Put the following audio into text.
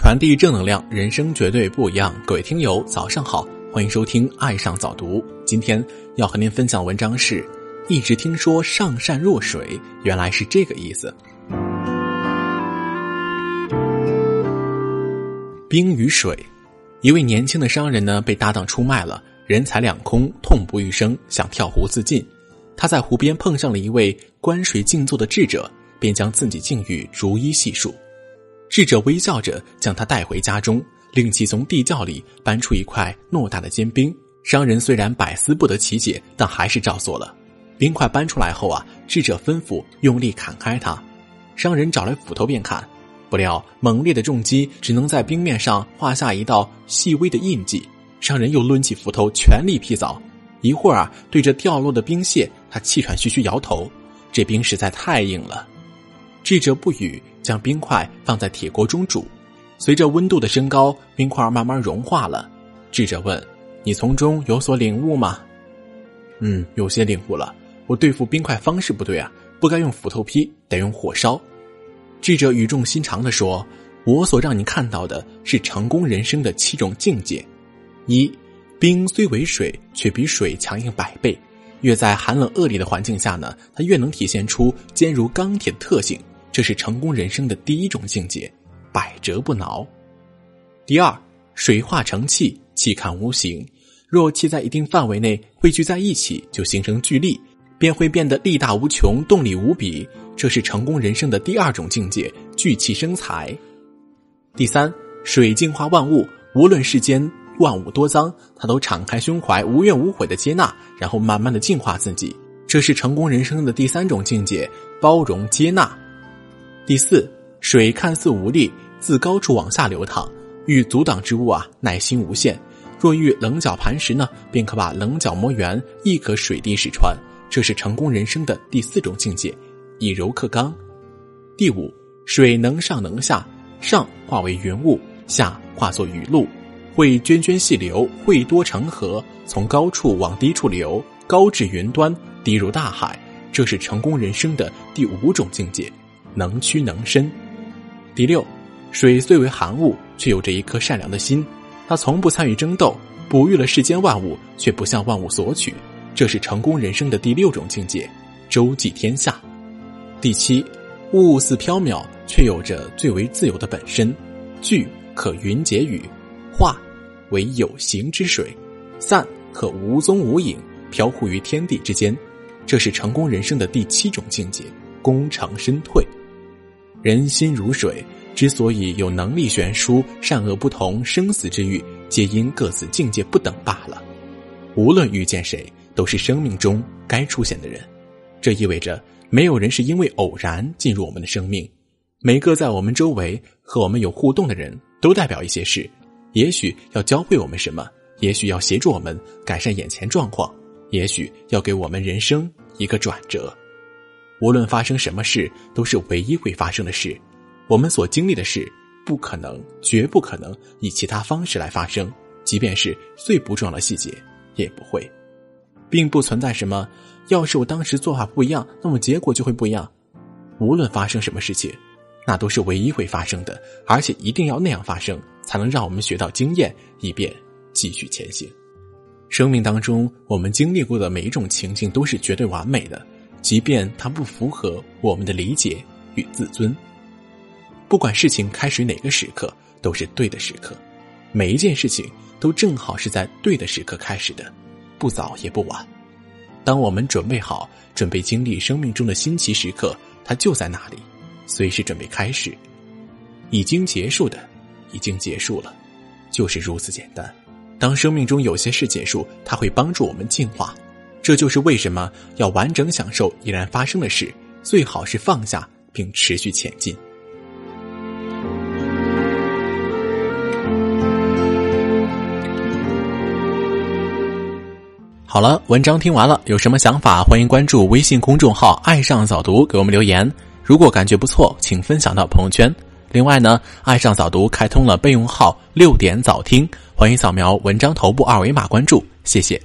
传递正能量，人生绝对不一样。各位听友，早上好，欢迎收听《爱上早读》。今天要和您分享文章是：一直听说上善若水，原来是这个意思。冰与水，一位年轻的商人呢，被搭档出卖了，人财两空，痛不欲生，想跳湖自尽。他在湖边碰上了一位观水静坐的智者，便将自己境遇逐一细述。智者微笑着将他带回家中，令其从地窖里搬出一块偌大的坚冰。商人虽然百思不得其解，但还是照做了。冰块搬出来后啊，智者吩咐用力砍开它。商人找来斧头便砍，不料猛烈的重击只能在冰面上画下一道细微的印记。商人又抡起斧头全力劈凿，一会儿啊，对着掉落的冰屑，他气喘吁吁摇头：“这冰实在太硬了。”智者不语。将冰块放在铁锅中煮，随着温度的升高，冰块慢慢融化了。智者问：“你从中有所领悟吗？”“嗯，有些领悟了。我对付冰块方式不对啊，不该用斧头劈，得用火烧。”智者语重心长的说：“我所让你看到的是成功人生的七种境界。一，冰虽为水，却比水强硬百倍。越在寒冷恶劣的环境下呢，它越能体现出坚如钢铁的特性。”这是成功人生的第一种境界，百折不挠。第二，水化成气，气看无形。若气在一定范围内汇聚在一起，就形成聚力，便会变得力大无穷，动力无比。这是成功人生的第二种境界，聚气生财。第三，水净化万物，无论世间万物多脏，它都敞开胸怀，无怨无悔的接纳，然后慢慢的净化自己。这是成功人生的第三种境界，包容接纳。第四，水看似无力，自高处往下流淌，遇阻挡之物啊，耐心无限。若遇棱角磐石呢，便可把棱角磨圆，亦可水滴石穿。这是成功人生的第四种境界，以柔克刚。第五，水能上能下，上化为云雾，下化作雨露，会涓涓细流，会多成河，从高处往低处流，高至云端，低入大海。这是成功人生的第五种境界。能屈能伸。第六，水虽为寒物，却有着一颗善良的心。它从不参与争斗，哺育了世间万物，却不向万物索取。这是成功人生的第六种境界，周济天下。第七，物似飘渺，却有着最为自由的本身。聚可云解雨，化为有形之水，散可无踪无影，飘忽于天地之间。这是成功人生的第七种境界，功成身退。人心如水，之所以有能力悬殊，善恶不同，生死之欲，皆因各自境界不等罢了。无论遇见谁，都是生命中该出现的人。这意味着，没有人是因为偶然进入我们的生命。每个在我们周围和我们有互动的人，都代表一些事。也许要教会我们什么，也许要协助我们改善眼前状况，也许要给我们人生一个转折。无论发生什么事，都是唯一会发生的事。我们所经历的事，不可能，绝不可能以其他方式来发生。即便是最不重要的细节，也不会，并不存在什么。要是我当时做法不一样，那么结果就会不一样。无论发生什么事情，那都是唯一会发生的，而且一定要那样发生，才能让我们学到经验，以便继续前行。生命当中，我们经历过的每一种情境，都是绝对完美的。即便它不符合我们的理解与自尊，不管事情开始哪个时刻，都是对的时刻。每一件事情都正好是在对的时刻开始的，不早也不晚。当我们准备好，准备经历生命中的新奇时刻，它就在那里，随时准备开始。已经结束的，已经结束了，就是如此简单。当生命中有些事结束，它会帮助我们进化。这就是为什么要完整享受已然发生的事，最好是放下并持续前进。好了，文章听完了，有什么想法，欢迎关注微信公众号“爱上早读”，给我们留言。如果感觉不错，请分享到朋友圈。另外呢，“爱上早读”开通了备用号“六点早听”，欢迎扫描文章头部二维码关注，谢谢。